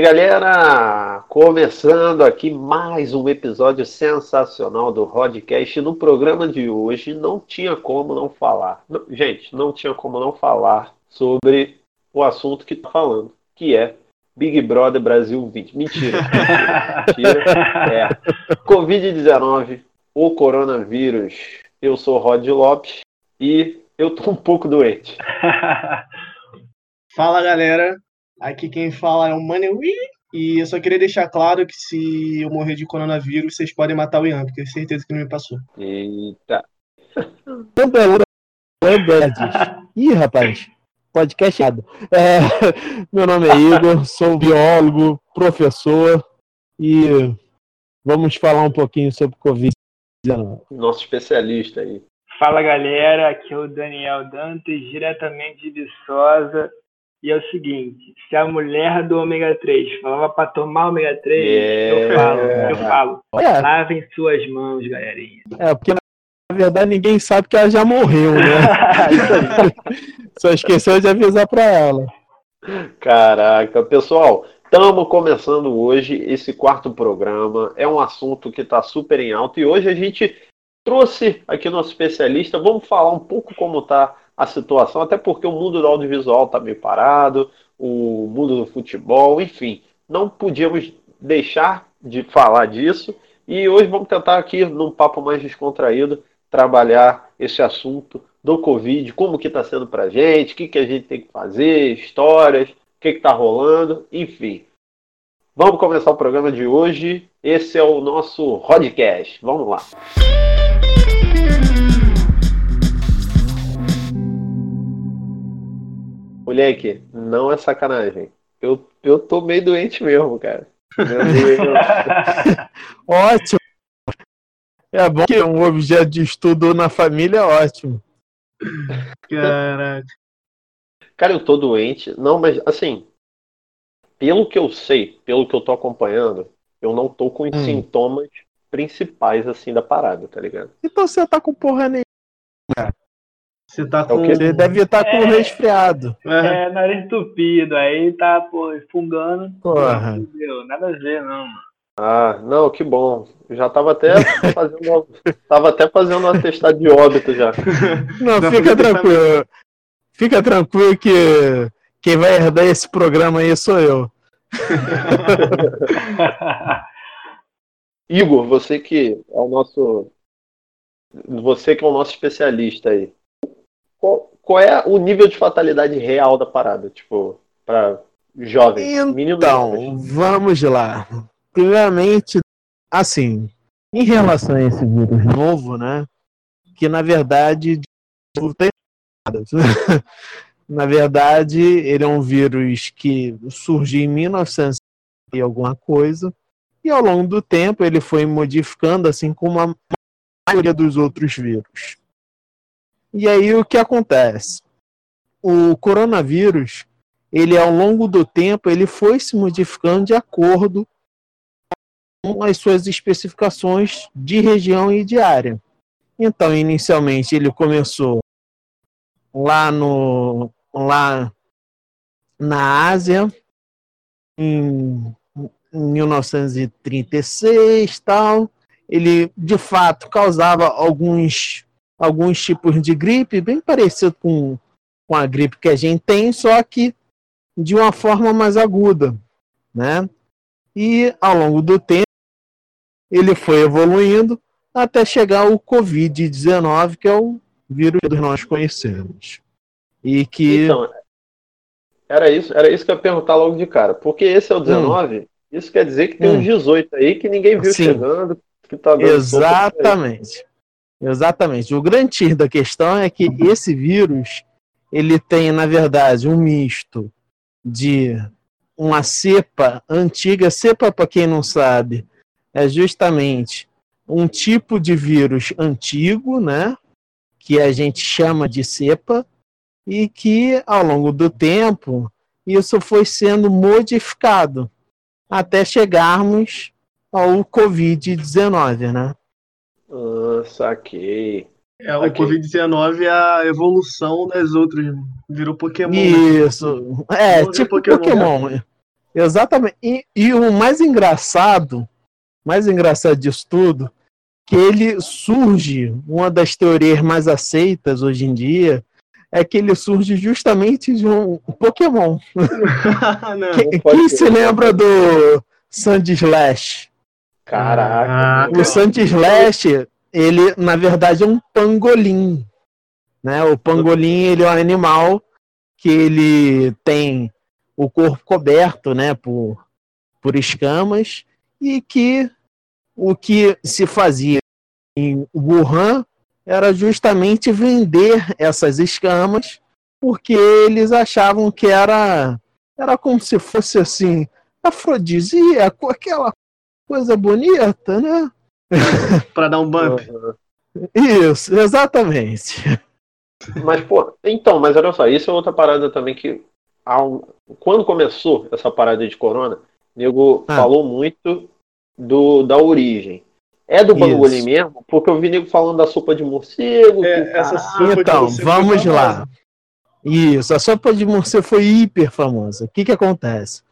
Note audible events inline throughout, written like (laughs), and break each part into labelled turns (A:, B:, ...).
A: E aí, galera, começando aqui mais um episódio sensacional do Rodcast. No programa de hoje não tinha como não falar. Não, gente, não tinha como não falar sobre o assunto que tá falando, que é Big Brother Brasil 20. Mentira. (laughs) Mentira. É. Covid-19, o coronavírus. Eu sou Rod Lopes e eu tô um pouco doente. (laughs)
B: Fala, galera. Aqui quem fala é o Manewee. E eu só queria deixar claro que se eu morrer de coronavírus, vocês podem matar o Ian, porque eu tenho certeza que não me passou.
A: Eita. (laughs)
C: Ih, rapaz, podcast errado. É, (laughs) meu nome é Igor, sou biólogo, professor e vamos falar um pouquinho sobre Covid-19.
A: Nosso especialista aí.
D: Fala galera, aqui é o Daniel Dantas, diretamente de Viçosa. E é o seguinte, se a mulher do ômega 3 falava para tomar ômega 3,
A: É.
D: eu falo, eu falo.
C: É.
D: Lavem suas mãos, galerinha.
C: É, porque na verdade ninguém sabe que ela já morreu, né? (laughs) Só esqueceu de avisar pra ela.
A: Caraca, pessoal, estamos começando hoje esse quarto programa. É um assunto que está super em alta e hoje a gente trouxe aqui nosso especialista. Vamos falar um pouco como está a situação, até porque o mundo do audiovisual está meio parado, o mundo do futebol, enfim, não podíamos deixar de falar disso. E hoje vamos tentar aqui, num papo mais descontraído, trabalhar esse assunto do Covid, como que está sendo pra gente, o que, que a gente tem que fazer, histórias, o que está rolando, enfim. Vamos começar o programa de hoje. Esse é o nosso Rodcast. Vamos lá. Moleque, não é sacanagem. Eu, eu tô meio doente mesmo, cara. (laughs)
C: Ótimo. É bom que um objeto de estudo na família é ótimo.
B: Caraca.
A: Cara, eu tô doente. Não, mas assim, pelo que eu sei, pelo que eu tô acompanhando, eu não tô com os
C: Hum.
A: sintomas principais assim da parada, tá ligado?
C: Então você tá com porra nenhuma.
B: Você tá
A: É
B: com.
C: Você deve estar com
D: É.
C: resfriado.
B: É,
D: É, nariz entupido, aí tá, pô, fungando.
C: Porra.
D: Entendeu? Nada a ver, não. mano.
A: Ah, não, que bom. Já tava até (laughs) fazendo, tava até fazendo um atestado de óbito já. (laughs)
C: Não,
B: Não,
C: fica
B: tá-
C: tranquilo. Fica tranquilo que quem vai herdar esse programa aí sou eu. (laughs)
A: Igor, você que é o nosso, você que é o nosso especialista aí. Qual, qual é o nível de fatalidade real da parada, tipo, para jovens, meninos
C: Então, vamos lá. Primeiramente, assim, em relação a esse vírus novo, né? Que na verdade tem. (laughs) Na verdade, ele é um vírus que surgiu em 1900 e alguma coisa, e ao longo do tempo ele foi modificando, assim como a maioria dos outros vírus. E aí o que acontece? O coronavírus, ele ao longo do tempo, ele foi se modificando de acordo com as suas especificações de região e de área. Então, inicialmente ele começou lá no lá na Ásia em, em 1936, tal. Ele de fato causava alguns alguns tipos de gripe bem parecido com com a gripe que a gente tem, só que de uma forma mais aguda, né? E ao longo do tempo ele foi evoluindo até chegar o COVID-19, que é o vírus que nós conhecemos. E que
A: Então, era isso, era isso que eu ia perguntar logo de cara. Porque esse é o 19, isso quer dizer que tem
C: Hum.
A: uns 18 aí que ninguém viu
C: Sim.
A: chegando, que tá dando.
C: Exatamente. Exatamente. O grande X da questão é que esse vírus, ele tem, na verdade, um misto de uma cepa antiga. Cepa, para quem não sabe, é justamente um tipo de vírus antigo, né? Que a gente chama de cepa, e que ao longo do tempo isso foi sendo modificado até chegarmos ao Covid-19, né?
A: Ah, saquei.
B: É, o
A: Ok.
B: Covid-19 é a evolução das outras. Virou Pokémon. né?
C: Isso. É,
B: Vamos ver
C: tipo
B: Pokémon.
C: Pokémon. Exatamente. E, e, o mais engraçado, mais engraçado disso tudo, que ele surge, uma das teorias mais aceitas hoje em dia, é que ele surge justamente de um Pokémon. (laughs) Não, quem, quem se lembra do Sandy Slash?
A: Caraca.
C: O Sandy Slash, ele na verdade é um pangolim. Né? O pangolim ele é um animal que ele tem o corpo coberto né, por, por escamas e que o que se fazia em Wuhan era justamente vender essas escamas porque eles achavam que era era como se fosse assim afrodisíaco, aquela coisa bonita, né? (laughs)
B: Para dar um bump.
C: Isso, exatamente.
A: Mas, pô, então, mas olha só, isso é outra parada também que. Ao, quando começou essa parada de corona, o nego ah. falou muito do, da origem. É do Bangolim mesmo? Porque eu vi nego falando da sopa de morcego.
C: É, essa sopa então, de vamos lá. Isso, a sopa de morcego foi hiper famosa. O que, que acontece?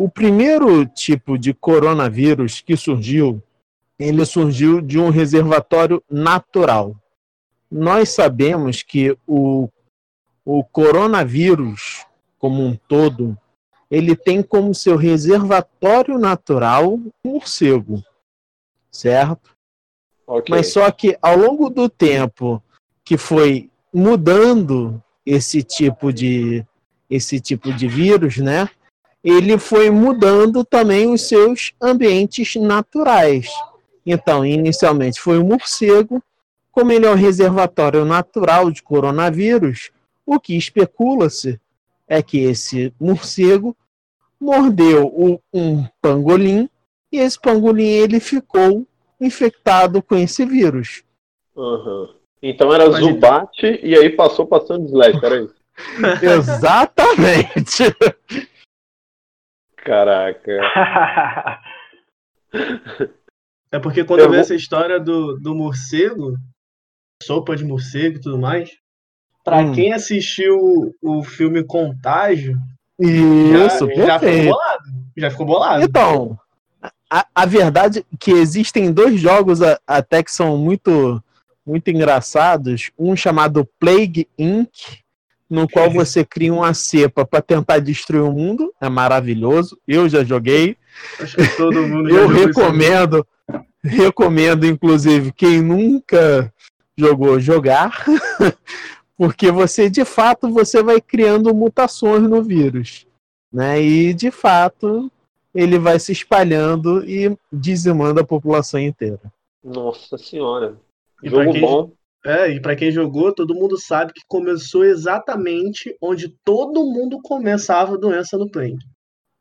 C: O primeiro tipo de coronavírus que surgiu, ele surgiu de um reservatório natural. Nós sabemos que o, o coronavírus, como um todo, ele tem como seu reservatório natural um morcego, certo? Okay. Mas só que ao longo do tempo que foi mudando esse tipo de esse tipo de vírus, né? Ele foi mudando também os seus ambientes naturais. Então, inicialmente foi o morcego, como ele é um reservatório natural de coronavírus, o que especula-se é que esse morcego mordeu um pangolim e esse pangolim ele ficou infectado com esse vírus.
A: Uhum. Então era Mas Zubat então... e aí passou passando Slash, era isso? (laughs) (laughs)
C: Exatamente.
A: Caraca. (laughs)
B: é porque quando eu, eu vi essa história do, do morcego, sopa de morcego e tudo mais, pra hum. quem assistiu o filme Contágio,
C: isso, já,
B: já ficou bolado. Já ficou bolado.
C: Então, a, a verdade é que existem dois jogos até que são muito muito engraçados, um chamado Plague Inc no qual você cria uma cepa para tentar destruir o mundo. É maravilhoso. Eu já joguei.
B: Acho que todo mundo
C: Eu recomendo, recomendo inclusive quem nunca jogou jogar, (laughs) porque você de fato você vai criando mutações no vírus, né? E de fato ele vai se espalhando e dizimando a população inteira.
A: Nossa senhora. E Jogo quem, bom.
B: É, e para quem jogou, todo mundo sabe que começou exatamente onde todo mundo começava a doença no Play.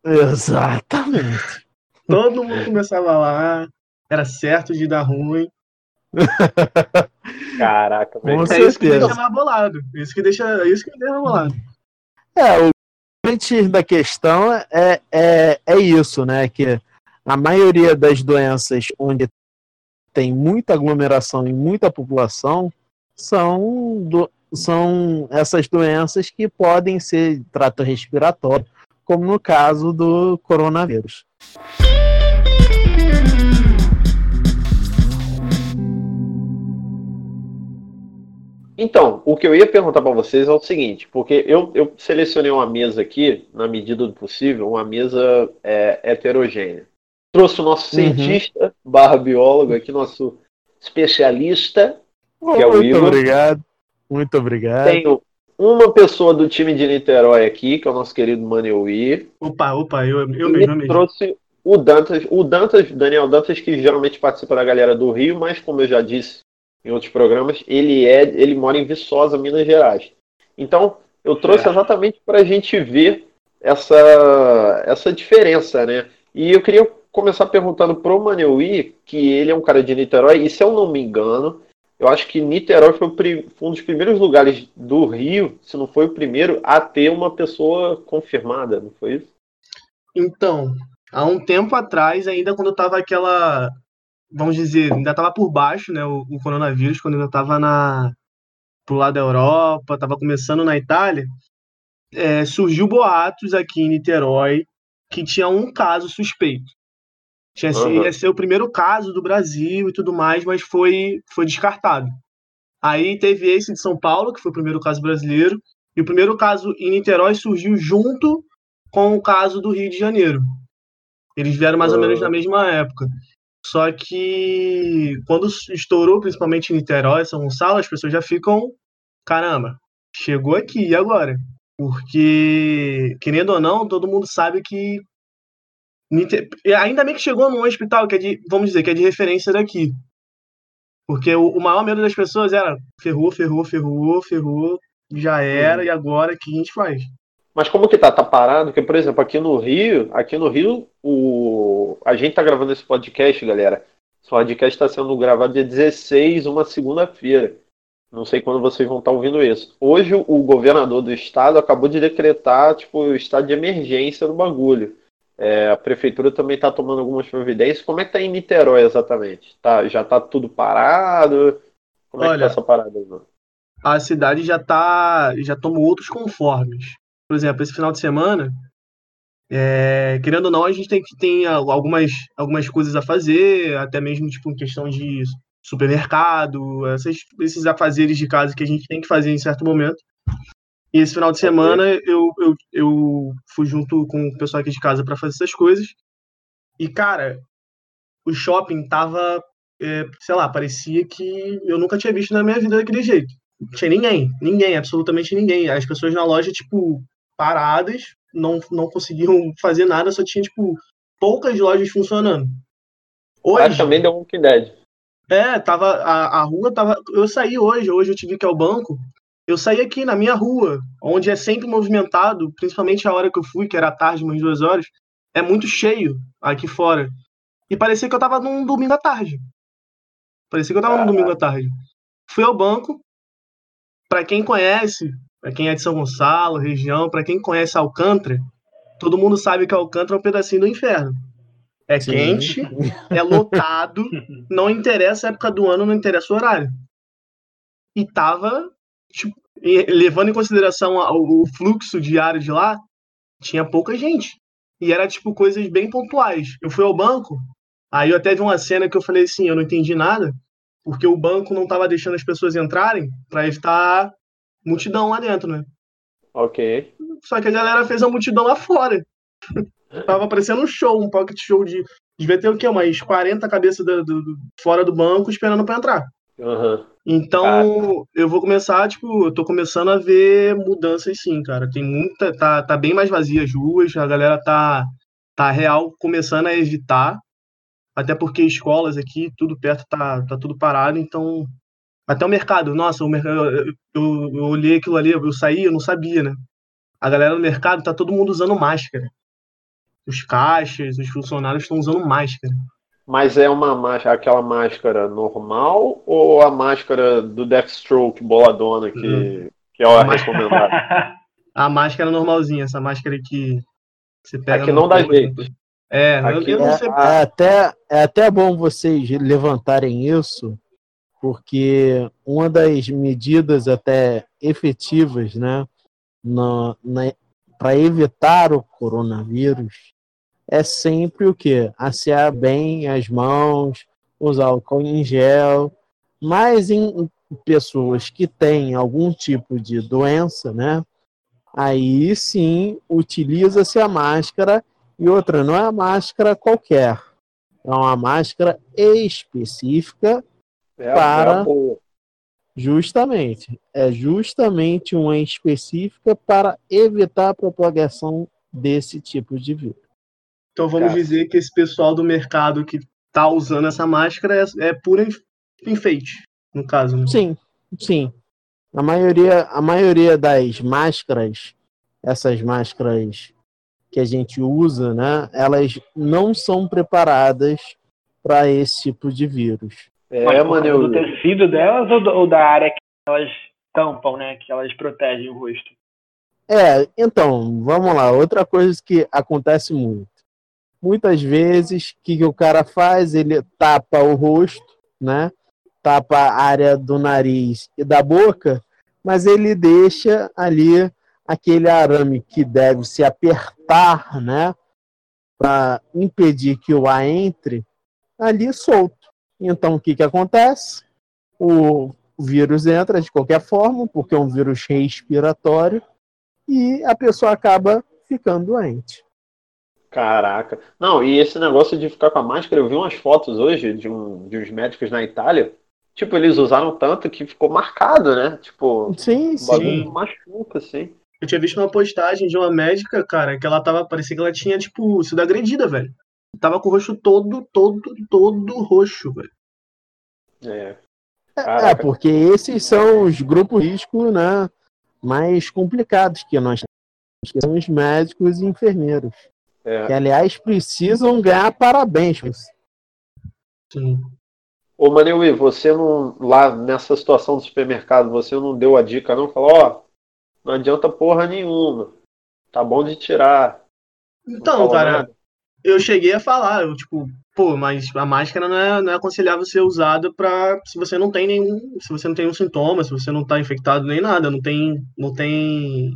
C: Exatamente. (laughs)
B: todo mundo começava lá, era certo de dar ruim. (laughs)
A: Caraca,
C: velho. É
B: isso que deixa mais bolado. Isso que deixa, isso que deixa bolado.
C: É, o grande da questão é, é, é isso, né? Que a maioria das doenças onde tem muita aglomeração e muita população são, do, são essas doenças que podem ser trato respiratório, como no caso do coronavírus.
A: Então, o que eu ia perguntar para vocês é o seguinte, porque eu, eu, selecionei uma mesa aqui, na medida do possível, uma mesa é, heterogênea trouxe o nosso uhum. cientista barra biólogo aqui, nosso especialista,
C: oh, que é o muito Igor. Muito obrigado. Muito obrigado.
A: Tenho uma pessoa do time de Niterói aqui, que é o nosso querido Maneuí.
B: Opa, opa, eu, eu
A: mesmo. mesmo. trouxe o Dantas, o Dantas, Daniel Dantas, que geralmente participa da galera do Rio, mas como eu já disse em outros programas, ele é, ele mora em Viçosa, Minas Gerais. Então, eu trouxe é. exatamente para a gente ver essa, essa diferença, né? E eu queria começar perguntando pro Maneuí, que ele é um cara de Niterói, e se eu não me engano, eu acho que Niterói foi um dos primeiros lugares do Rio, se não foi o primeiro, a ter uma pessoa confirmada, não foi isso?
B: Então, há um tempo atrás, ainda quando estava aquela, vamos dizer, ainda estava por baixo, né, o, o coronavírus, quando ainda estava na pro lado da Europa, estava começando na Itália, é, surgiu boatos aqui em Niterói que tinha um caso suspeito. Tinha, uhum. Ia ser o primeiro caso do Brasil e tudo mais, mas foi, foi descartado. Aí teve esse de São Paulo, que foi o primeiro caso brasileiro, e o primeiro caso em Niterói surgiu junto com o caso do Rio de Janeiro. Eles vieram mais uhum. ou menos na mesma época. Só que quando estourou, principalmente em Niterói, São Gonçalo, as pessoas já ficam, caramba, chegou aqui, e agora? Porque, querendo ou não, todo mundo sabe que. Ainda bem que chegou num hospital que é de, vamos dizer, que é de referência daqui. Porque o, o maior medo das pessoas era ferrou, ferrou, ferrou, ferrou, já era, e agora o que a gente faz?
A: Mas como que tá? Tá parado? Porque, por exemplo, aqui no Rio, aqui no Rio, o... a gente tá gravando esse podcast, galera. Esse podcast está sendo gravado dia 16, uma segunda-feira. Não sei quando vocês vão estar ouvindo isso. Hoje o governador do estado acabou de decretar tipo o estado de emergência no bagulho. É, a prefeitura também está tomando algumas providências. Como é que está em Niterói exatamente? Tá, já está tudo parado? Como Olha, é que tá essa parada? Mano?
B: A cidade já tá, já tomou outros conformes. Por exemplo, esse final de semana, é, querendo ou não, a gente tem que tem algumas, algumas coisas a fazer, até mesmo tipo em questão de supermercado, essas, esses afazeres de casa que a gente tem que fazer em certo momento. E esse final de semana eu, eu, eu fui junto com o pessoal aqui de casa para fazer essas coisas. E, cara, o shopping tava, é, sei lá, parecia que eu nunca tinha visto na minha vida daquele jeito. Não tinha ninguém, ninguém, absolutamente ninguém. As pessoas na loja, tipo, paradas, não, não conseguiam (laughs) fazer nada, só tinha, tipo, poucas lojas funcionando.
A: Hoje, também deu um que Dead.
B: É, tava, a, a rua tava. Eu saí hoje, hoje eu tive que ir ao banco. Eu saí aqui na minha rua, onde é sempre movimentado, principalmente a hora que eu fui, que era tarde, umas duas horas, é muito cheio aqui fora. E parecia que eu tava num domingo à tarde. Parecia que eu tava num domingo à tarde. Fui ao banco. Para quem conhece, para quem é de São Gonçalo, região, para quem conhece Alcântara, todo mundo sabe que Alcântara é um pedacinho do inferno. É Sim. quente, (laughs) é lotado, não interessa a época do ano, não interessa o horário. E tava, tipo, levando em consideração o fluxo diário de lá, tinha pouca gente. E era, tipo, coisas bem pontuais. Eu fui ao banco, aí eu até vi uma cena que eu falei assim, eu não entendi nada, porque o banco não tava deixando as pessoas entrarem para evitar multidão lá dentro, né?
A: Ok.
B: Só que a galera fez a multidão lá fora. (laughs) Tava parecendo um show, um pocket show de. Devia ter o quê? Umas 40 cabeças do, do, do fora do banco esperando para entrar.
A: Uhum.
B: Então, cara. eu vou começar, tipo, eu tô começando a ver mudanças sim, cara. Tem muita. Tá, tá bem mais vazia as ruas, a galera tá, tá real começando a evitar. Até porque escolas aqui, tudo perto tá, tá tudo parado, então. Até o mercado, nossa, o mercado, eu, eu, eu olhei aquilo ali, eu saí, eu não sabia, né? A galera do mercado tá todo mundo usando máscara os caixas, os funcionários estão usando máscara.
A: Mas é uma máscara, aquela máscara normal ou a máscara do Deathstroke boladona que, uhum. que é a recomendada? (laughs)
B: a máscara normalzinha, essa máscara que você pega.
A: Aqui não dá jeito.
B: É, Aqui eu, eu
C: é, sei... é, até, é até bom vocês levantarem isso, porque uma das medidas até efetivas, né, para evitar o coronavírus é sempre o que? Assear bem as mãos, usar álcool em gel, mas em pessoas que têm algum tipo de doença, né? Aí sim utiliza-se a máscara e outra, não é a máscara qualquer, é uma máscara específica é para. É justamente, é justamente uma específica para evitar a propagação desse tipo de vírus.
B: Então vamos Cara. dizer que esse pessoal do mercado que tá usando essa máscara é, é pura enfeite, no caso. Né?
C: Sim, sim. A maioria, a maioria das máscaras, essas máscaras que a gente usa, né, elas não são preparadas para esse tipo de vírus.
D: É, Mas mano, eu... do tecido delas ou, do, ou da área que elas tampam, né, que elas protegem o rosto?
C: É, então, vamos lá. Outra coisa que acontece muito muitas vezes, o que, que o cara faz? Ele tapa o rosto, né? Tapa a área do nariz e da boca, mas ele deixa ali aquele arame que deve se apertar, né? para impedir que o ar entre ali solto. Então, o que, que acontece? O vírus entra de qualquer forma, porque é um vírus respiratório, e a pessoa acaba ficando doente.
A: Caraca. Não, e esse negócio de ficar com a máscara, eu vi umas fotos hoje de, um, de uns médicos na Itália. Tipo, eles usaram tanto que ficou marcado, né? Tipo,
C: sim, sim.
A: machuca, assim.
B: Eu tinha visto uma postagem de uma médica, cara, que ela tava. Parecia que ela tinha, tipo, sido agredida, velho. Tava com o rosto todo, todo, todo roxo, velho.
A: É.
C: É, porque esses são os grupos risco, né? Mais complicados que nós temos, que são os médicos e enfermeiros. É. Que, aliás, precisam ganhar parabéns.
B: Sim.
A: Ô, Maneuí, você não, lá nessa situação do supermercado, você não deu a dica, não? Falou, ó, não adianta porra nenhuma. Tá bom de tirar.
B: Então, cara, nada. eu cheguei a falar, eu, tipo, pô, mas a máscara não é, não é aconselhável ser usada para se você não tem nenhum, se você não tem nenhum sintoma, se você não tá infectado nem nada, não tem, não tem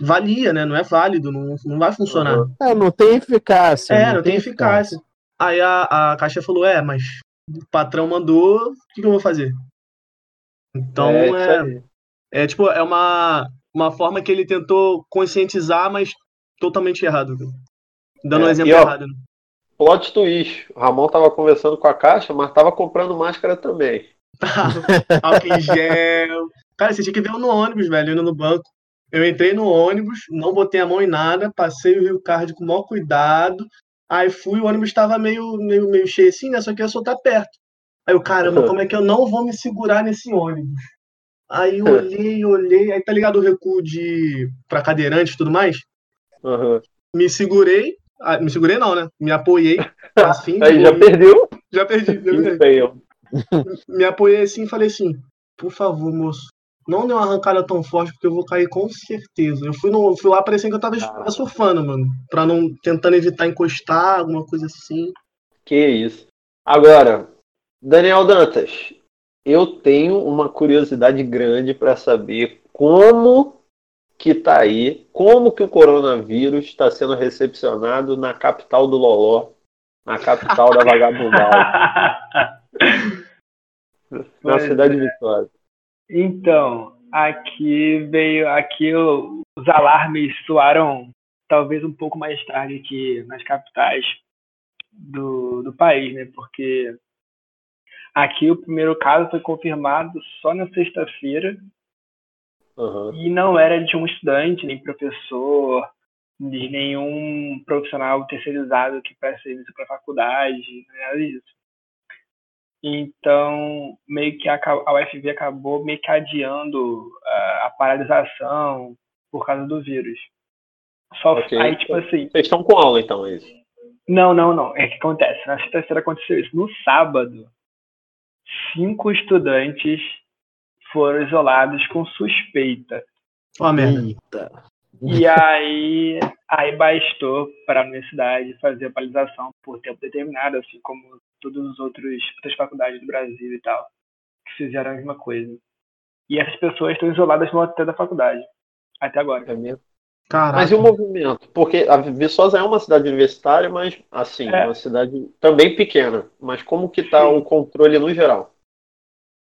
B: valia, né? Não é válido, não, não vai funcionar.
C: É, não tem eficácia.
B: É, não, não tem, eficácia. eficácia. Aí a, a caixa falou, é, mas o patrão mandou, o que, que eu vou fazer? Então é, é, é, tipo, é uma, uma forma que ele tentou conscientizar, mas totalmente errado. Dando é, um exemplo
A: e, ó,
B: errado. Né?
A: Plot twist. O Ramon tava conversando com a caixa, mas tava comprando máscara também. (laughs)
B: Álcool em gel. Cara, você tinha que ver no ônibus, velho, indo no banco. Eu entrei no ônibus, não botei a mão em nada, passei o Rio Card com o maior cuidado. Aí fui, o ônibus estava meio, meio, meio cheio assim, né? Só que eu só tá perto. Aí eu, caramba, como é que eu não vou me segurar nesse ônibus? Aí eu (laughs) olhei, olhei, aí tá ligado o recuo de pra cadeirante e tudo mais?
A: Uhum.
B: Me segurei, ah, me segurei não, né? Me apoiei (laughs) assim.
A: aí já perdeu?
B: Já perdi, já perdi. Me apoiei assim e falei assim, por favor, moço, não dê uma arrancada tão forte, porque eu vou cair com certeza. Eu fui, no, fui lá parecendo que eu tava ah. surfando, mano. Pra não. tentando evitar encostar, alguma coisa assim.
A: Que isso. Agora, Daniel Dantas, eu tenho uma curiosidade grande para saber como que tá aí, como que o coronavírus está sendo recepcionado na capital do Loló, na capital da (laughs) vagabundagem. (laughs) na cidade de é. Vitória.
D: Então, aqui veio, aqui os alarmes soaram talvez um pouco mais tarde que nas capitais do, do país, né? Porque aqui o primeiro caso foi confirmado só na sexta-feira
A: uhum.
D: e não era de um estudante, nem professor, de nenhum profissional terceirizado que presta serviço para a faculdade, nada disso. Então, meio que a, a UFV acabou meio que adiando a, a paralisação por causa do vírus.
A: Só okay. aí, tipo assim. Vocês estão com aula, então, é isso?
D: Não, não, não. É que acontece. Na sexta-feira aconteceu isso. No sábado, cinco estudantes foram isolados com suspeita.
B: Uma merda.
D: E aí, aí bastou para a universidade fazer a paralisação por tempo determinado, assim como todas as outras faculdades do Brasil e tal, que fizeram a mesma coisa. E essas pessoas estão isoladas no hotel da faculdade, até agora.
A: É mesmo? Caraca. Mas e o movimento? Porque a Viçosa é uma cidade universitária, mas assim, é. uma cidade também pequena. Mas como que está o controle no geral?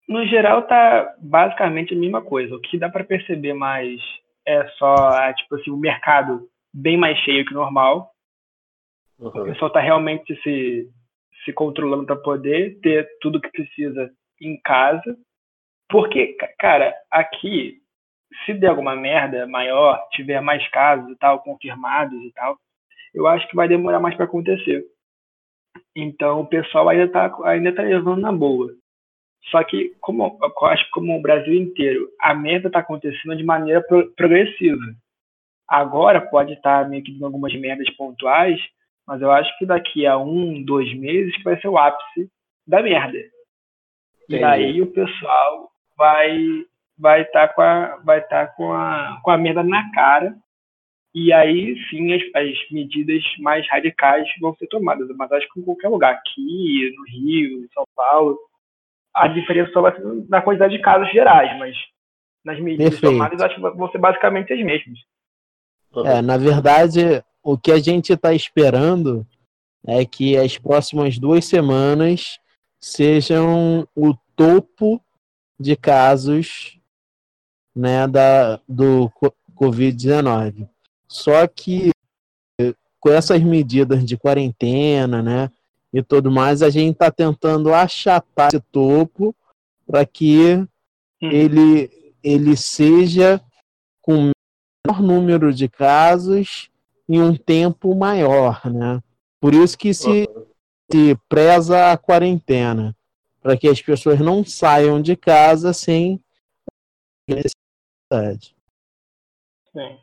D: No geral tá basicamente a mesma coisa. O que dá para perceber mais é só, tipo assim, o mercado bem mais cheio que normal. Uhum. O pessoal tá realmente se se controlando para poder ter tudo que precisa em casa. Porque, cara, aqui, se der alguma merda maior, tiver mais casos e tal, confirmados e tal, eu acho que vai demorar mais para acontecer. Então, o pessoal ainda tá, ainda tá levando na boa. Só que, como, eu acho que como o Brasil inteiro, a merda tá acontecendo de maneira pro, progressiva. Agora pode estar tá meio que em algumas merdas pontuais, mas eu acho que daqui a um, dois meses que vai ser o ápice da merda. Entendi. E aí o pessoal vai vai estar tá com a vai estar tá com a com a merda na cara. E aí sim as, as medidas mais radicais vão ser tomadas. Mas acho que em qualquer lugar, aqui, no Rio, em São Paulo, a diferença só vai ser na quantidade de casos gerais, mas nas medidas Perfeito. tomadas acho que vão ser basicamente as mesmas.
C: É, na verdade, o que a gente está esperando é que as próximas duas semanas sejam o topo de casos né, da, do Covid-19. Só que com essas medidas de quarentena, né, e tudo mais, a gente está tentando achatar esse topo para que uhum. ele, ele seja com menor número de casos em um tempo maior, né? Por isso que se, se preza a quarentena, para que as pessoas não saiam de casa sem necessidade.
A: Sim.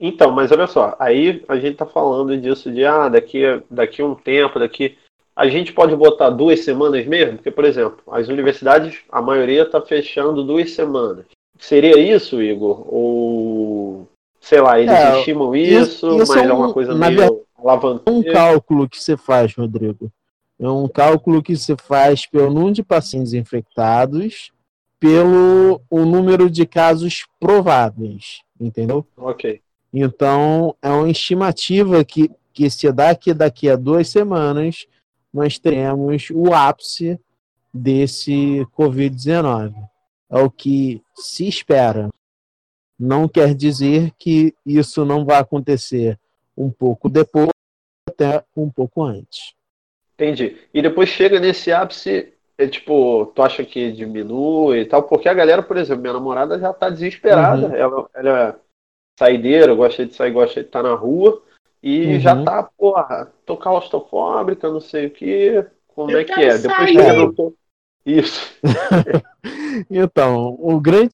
A: Então, mas olha só, aí a gente tá falando disso de ah, daqui, daqui um tempo, daqui. A gente pode botar duas semanas mesmo? Porque, por exemplo, as universidades, a maioria está fechando duas semanas. Seria isso, Igor? Ou sei lá, eles é, estimam isso, isso, isso mas é, um, é uma coisa meio
C: alavanca. É um cálculo que você faz, Rodrigo. É um cálculo que você faz pelo número de pacientes infectados, pelo o número de casos prováveis, entendeu?
A: Ok.
C: Então, é uma estimativa que, que se dá que daqui a duas semanas nós teremos o ápice desse Covid-19. É o que se espera. Não quer dizer que isso não vai acontecer um pouco depois, até um pouco antes.
A: Entendi. E depois chega nesse ápice, é tipo, tu acha que diminui e tal? Porque a galera, por exemplo, minha namorada já tá desesperada. Uhum. Ela, ela é saideira, gosta de sair, gosta de estar na rua. E uhum. já tá, porra, tô claustrofóbica, não sei o que. Como Eu é que é? Depois chega no. Isso. (laughs)
C: então, o grande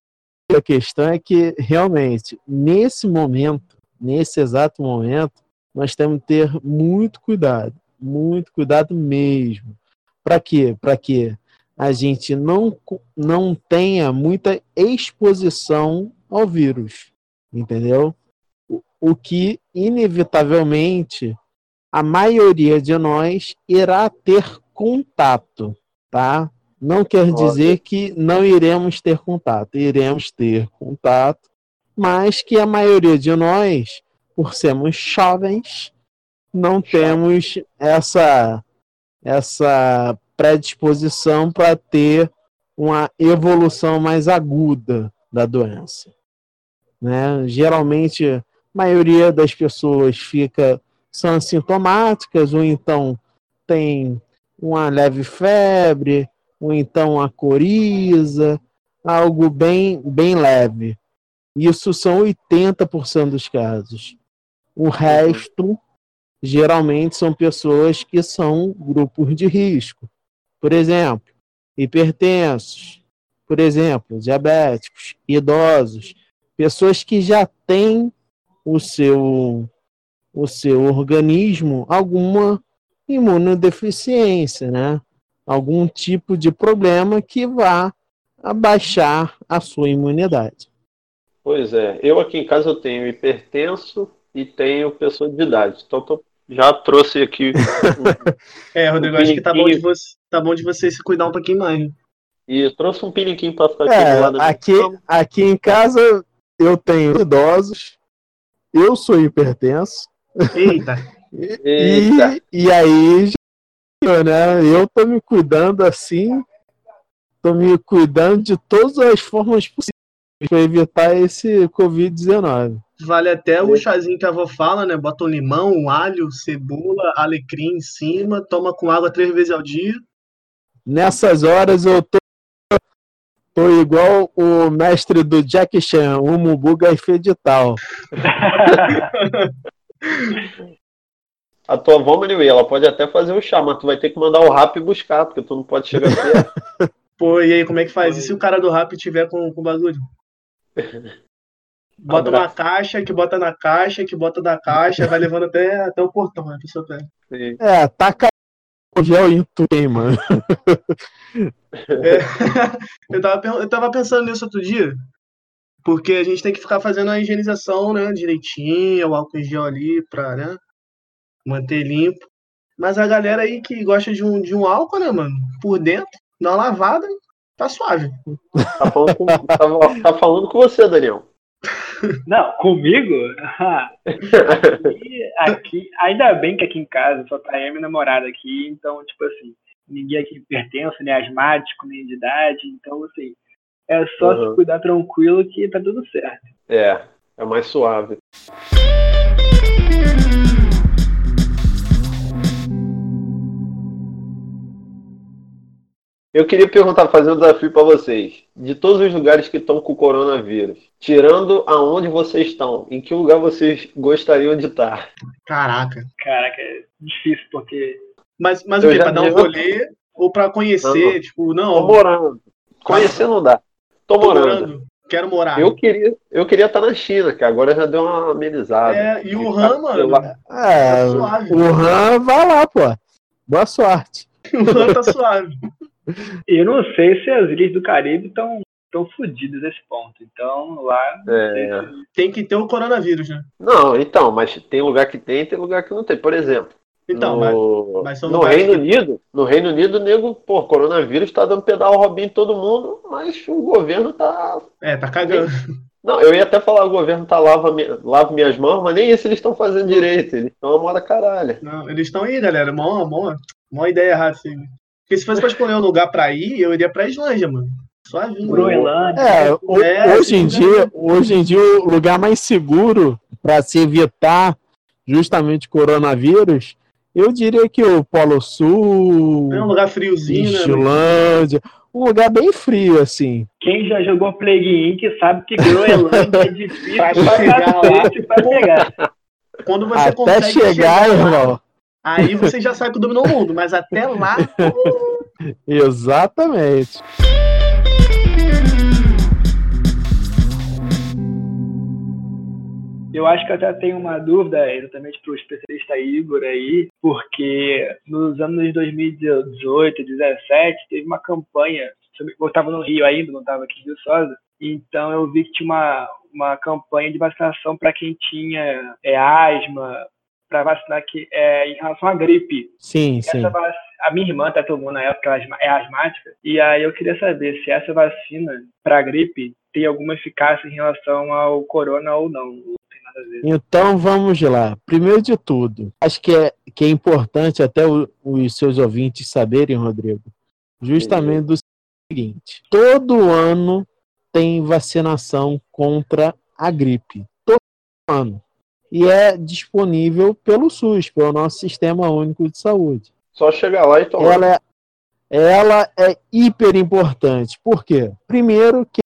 C: a questão é que realmente nesse momento, nesse exato momento, nós temos que ter muito cuidado, muito cuidado mesmo. Para quê? Para que a gente não não tenha muita exposição ao vírus entendeu? O, o que, inevitavelmente, a maioria de nós irá ter contato, tá? Não quer dizer que não iremos ter contato, iremos ter contato, mas que a maioria de nós, por sermos jovens, não temos essa essa predisposição para ter uma evolução mais aguda da doença. Né? Geralmente, a maioria das pessoas fica são assintomáticas ou então tem uma leve febre, ou então a coriza, algo bem, bem leve. Isso são 80% dos casos. O resto, geralmente, são pessoas que são grupos de risco. Por exemplo, hipertensos, por exemplo, diabéticos, idosos, pessoas que já têm o seu o seu organismo alguma imunodeficiência, né? Algum tipo de problema que vá abaixar a sua imunidade.
A: Pois é, eu aqui em casa eu tenho hipertenso e tenho pessoa de idade. Então tô, já trouxe aqui. (laughs)
B: é, Rodrigo, um acho que tá bom, de você, tá bom de você se cuidar um pouquinho mais.
A: E trouxe um piniquinho para ficar
C: aqui é, do lado aqui, aqui em casa eu tenho idosos, eu sou hipertenso.
B: Eita! (laughs)
C: e, e aí, né, eu tô me cuidando assim, tô me cuidando de todas as formas possíveis para evitar esse Covid-19.
B: Vale até o chazinho que a avó fala, né? Bota um limão, um alho, cebola, alecrim em cima, toma com água três vezes ao dia.
C: Nessas horas eu tô Tô igual o mestre do Jack Chan, o Mubuga Fedital. (laughs)
A: A tua avó, Manuel, ela pode até fazer o chá, mas tu vai ter que mandar o rap buscar, porque tu não pode chegar perto. (laughs)
B: Pô, e aí, como é que faz? E se o cara do rap tiver com o bagulho? (laughs) Bota uma caixa, que bota na caixa, que bota da caixa, vai levando até, até o portão, né? A pessoa pega.
C: É, taca gel em tu, mano.
B: É, (laughs) eu, tava, eu tava pensando nisso outro dia, porque a gente tem que ficar fazendo a higienização, né, direitinho, o álcool em gel ali pra, né, manter limpo. Mas a galera aí que gosta de um, de um álcool, né, mano, por dentro, dá uma lavada, tá suave.
A: Tá falando com, tá, tá falando com você, Daniel.
D: Não, comigo? (laughs) aqui, aqui, ainda bem que aqui em casa só tá eu e minha namorada aqui, então, tipo assim, ninguém aqui pertence, nem asmático, nem de idade, então, assim, é só uhum. se cuidar tranquilo que tá tudo certo.
A: É, é mais suave. Eu queria perguntar, fazer um desafio para vocês. De todos os lugares que estão com o coronavírus, tirando aonde vocês estão, em que lugar vocês gostariam de estar?
B: Caraca.
D: Caraca, é difícil, porque.
B: Mas, mas o quê? Pra dar um rolê ou pra conhecer? Não, tipo, não.
A: Tô morando. Conhecer não dá. Tô, Tô morando. morando.
B: Quero morar.
A: Eu queria, eu queria estar na China, que agora já deu uma amenizada.
B: É, e o Han, mano.
C: É, tá o Han vai lá, pô. Boa sorte. (laughs)
B: o Han tá suave.
D: Eu não sei se as ilhas do Caribe estão tão fodidas nesse ponto. Então, lá.
B: É... Se... Tem que ter o coronavírus, né?
A: Não, então, mas tem lugar que tem tem lugar que não tem. Por exemplo. Então, no, mas, mas no Reino que... Unido, no Reino Unido, o nego, pô, coronavírus tá dando pedal robinho em todo mundo, mas o governo tá.
B: É, tá cagando.
A: Não, eu ia até falar, o governo tá lava, lava minhas mãos, mas nem isso eles estão fazendo direito. Eles estão a moda caralho.
B: Não, eles estão aí, galera. Mó, mó, mó ideia errada, assim. Porque se fosse pra escolher um lugar pra ir, eu iria pra Islândia, mano. Suavinho.
C: Groenlândia. É, é, hoje, em dia, hoje em dia, o lugar mais seguro para se evitar justamente coronavírus, eu diria que o Polo Sul.
B: É um lugar friozinho,
C: né, Islândia. Né? Um lugar bem frio, assim.
D: Quem já jogou Plague Inc. sabe que Groenlândia é (laughs) difícil pra chegar lá. Pra pegar.
B: Quando você
C: Até
B: consegue
C: chegar, chegar irmão.
B: Aí você já sabe que dominou o mundo, mas até lá. (laughs)
C: Exatamente.
D: Eu acho que até tenho uma dúvida exatamente para o especialista Igor aí, porque nos anos 2018, 2017, teve uma campanha. Eu estava no Rio ainda, não estava aqui em Viçosa, então eu vi que tinha uma, uma campanha de vacinação para quem tinha é, asma, para vacinar que é, em relação à gripe.
C: Sim, essa sim.
D: a minha irmã tá tomando na época, ela é asmática, e aí eu queria saber se essa vacina para gripe tem alguma eficácia em relação ao corona ou não.
C: Então vamos lá. Primeiro de tudo, acho que é, que é importante até o, os seus ouvintes saberem, Rodrigo, justamente do seguinte: todo ano tem vacinação contra a gripe. Todo ano e é disponível pelo SUS, pelo nosso Sistema Único de Saúde.
A: Só chegar lá e tomar.
C: Ela é, ela é hiper importante. Por quê? Primeiro que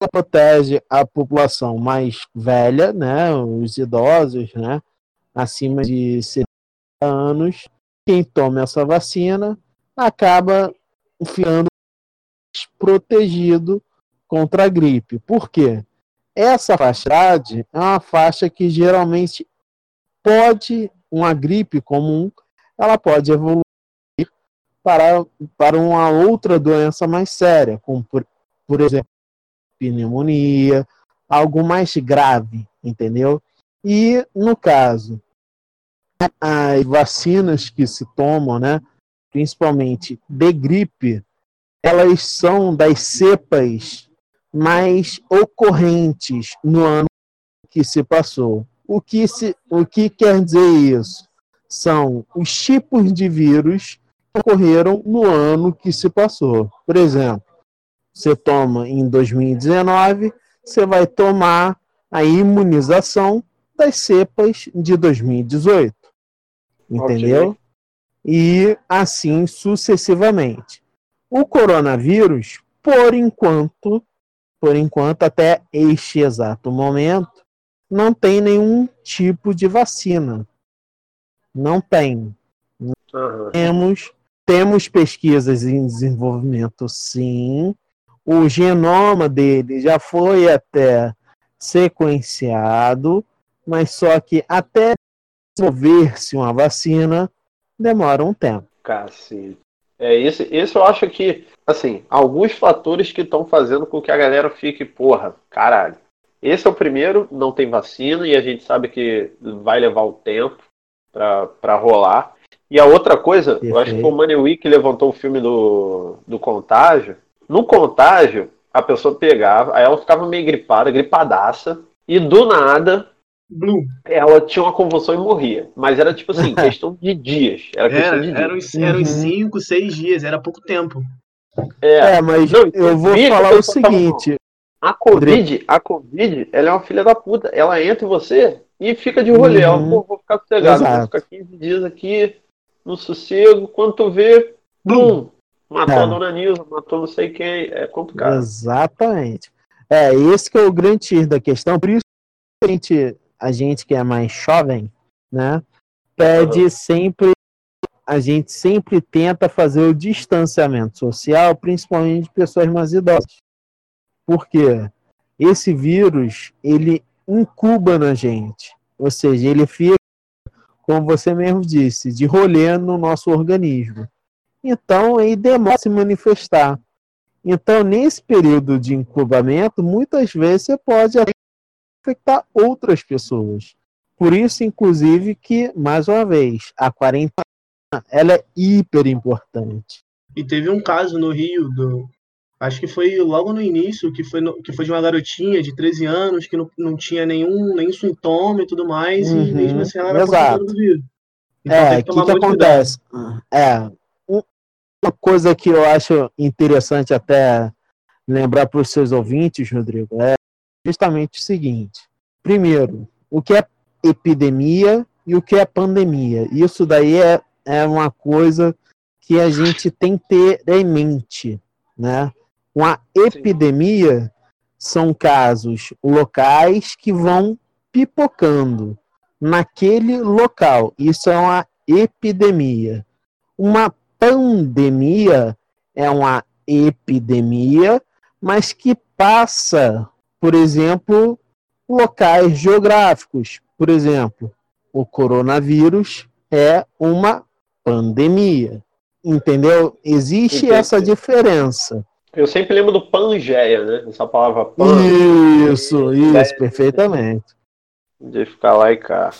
C: ela protege a população mais velha, né, os idosos, né, acima de 70 anos. Quem toma essa vacina acaba ficando protegido contra a gripe. Por quê? Essa faixa é uma faixa que geralmente pode, uma gripe comum, ela pode evoluir para, para uma outra doença mais séria, como por, por exemplo, pneumonia, algo mais grave, entendeu? E no caso, as vacinas que se tomam, né, principalmente de gripe, elas são das cepas mais ocorrentes no ano que se passou. O que, se, o que quer dizer isso? São os tipos de vírus que ocorreram no ano que se passou. Por exemplo, você toma em 2019, você vai tomar a imunização das cepas de 2018. Entendeu? Okay. E assim sucessivamente. O coronavírus, por enquanto, por enquanto, até este exato momento, não tem nenhum tipo de vacina. Não tem. Uhum. Temos, temos pesquisas em desenvolvimento, sim. O genoma dele já foi até sequenciado, mas só que até desenvolver-se uma vacina demora um tempo.
A: Cacete. É, esse, esse eu acho que, assim, alguns fatores que estão fazendo com que a galera fique, porra, caralho. Esse é o primeiro, não tem vacina e a gente sabe que vai levar o tempo para rolar. E a outra coisa, Perfeito. eu acho que o Money Week levantou o filme do, do contágio. No contágio, a pessoa pegava, aí ela ficava meio gripada, gripadaça. E do nada,
B: Blue.
A: ela tinha uma convulsão e morria. Mas era tipo assim, (laughs) questão de dias. Era questão
B: Era,
A: de dias.
B: eram, uns- eram uns
C: Uhum.
B: cinco, seis dias, era pouco tempo.
A: É,
C: É, mas
A: Não,
C: eu vou falar
A: a
C: o seguinte.
A: A Covid, a Covid, ela é uma filha da puta. Ela entra em você e fica de rolê. Ela,
C: Uhum.
A: pô, vou ficar sossegado, vou ficar 15 dias aqui no sossego. Quando tu vê, bum, matou
C: É.
A: a dona Nilza, matou não sei quem. É complicado.
C: Exatamente. É, esse que é o grande X da questão. Por isso que a gente, a gente que é mais jovem, né, pede sempre, a gente sempre tenta fazer o distanciamento social, principalmente de pessoas mais idosas. Por quê? Esse vírus, ele incuba na gente. Ou seja, ele fica, como você mesmo disse, de rolê no nosso organismo. Então, ele demora a se manifestar. Então, nesse período de incubamento, muitas vezes você pode infectar outras pessoas. Por isso, inclusive, que, mais uma vez, a quarentena ela é hiper importante.
B: E teve um caso no Rio, do, acho que foi logo no início, que foi, no- que foi de uma garotinha de 13 anos, que não, não tinha nenhum, nenhum sintoma e tudo mais, e
C: Uhum,
B: mesmo assim ela era
C: exato.
B: do vírus. Então
C: É, o
B: que
C: que, acontece? É, um- uma coisa que eu acho interessante até lembrar para os seus ouvintes, Rodrigo, é justamente o seguinte. Primeiro, o que é epidemia e o que é pandemia. Isso daí é, é uma coisa que a gente tem que ter em mente, né? Uma epidemia são casos locais que vão pipocando naquele local. Isso é uma epidemia. Uma pandemia é uma epidemia, mas que passa, por exemplo, locais geográficos. Por exemplo, o coronavírus é uma pandemia. Entendeu? Existe
A: Entendi.
C: essa diferença.
A: Eu sempre lembro do Pangeia, né? Essa palavra pan,
C: Isso, isso, perfeitamente.
A: de ficar lá e cá.